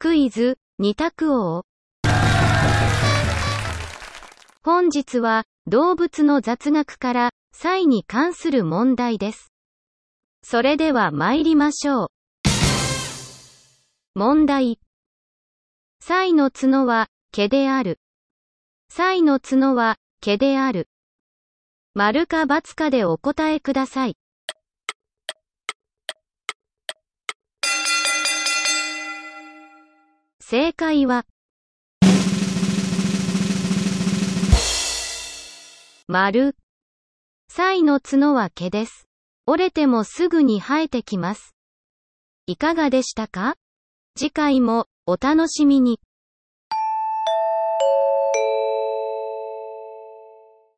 クイズ、二択王。本日は、動物の雑学から、サイに関する問題です。それでは参りましょう。問題。サイの角は、毛である。サイの角は、毛である。丸か×かでお答えください。正解は、丸。サイの角は毛です。折れてもすぐに生えてきます。いかがでしたか？次回もお楽しみに。